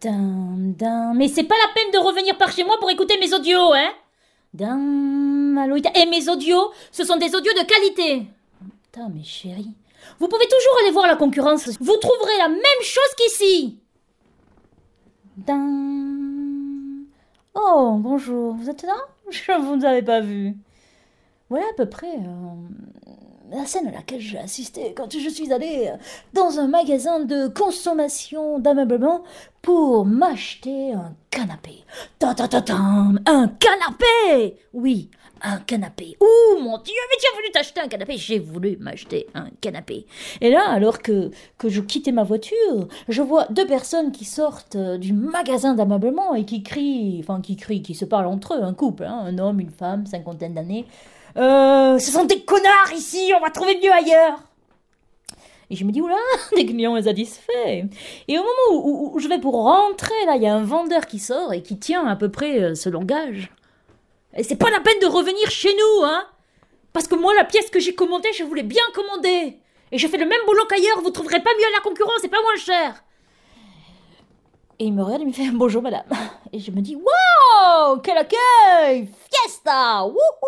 Dun, dun. Mais c'est pas la peine de revenir par chez moi pour écouter mes audios, hein Dun. Et mes audios, ce sont des audios de qualité. Putain, mes chéris. Vous pouvez toujours aller voir la concurrence. Vous trouverez la même chose qu'ici. Oh, bonjour. Vous êtes là? Je vous avais pas vu. Voilà à peu près euh, la scène à laquelle j'ai assisté quand je suis allée dans un magasin de consommation d'ameublement pour m'acheter un canapé. Ta un canapé Oui, un canapé. Oh mon Dieu, mais tu voulu t'acheter un canapé J'ai voulu m'acheter un canapé. Et là, alors que, que je quittais ma voiture, je vois deux personnes qui sortent du magasin d'ameublement et qui crient, enfin qui crient, qui se parlent entre eux, un couple, hein, un homme, une femme, cinquantaine d'années. Euh, ce sont des connards ici, on va trouver mieux ailleurs. Et je me dis, oula, des clients insatisfaits. Et au moment où, je vais pour rentrer, là, il y a un vendeur qui sort et qui tient à peu près euh, ce langage. Et c'est pas la peine de revenir chez nous, hein. Parce que moi, la pièce que j'ai commandée, je voulais bien commander. Et je fais le même boulot qu'ailleurs, vous trouverez pas mieux à la concurrence, c'est pas moins cher. Et il me regarde et me fait bonjour madame. Et je me dis, wow, quel accueil, fiesta, wouhou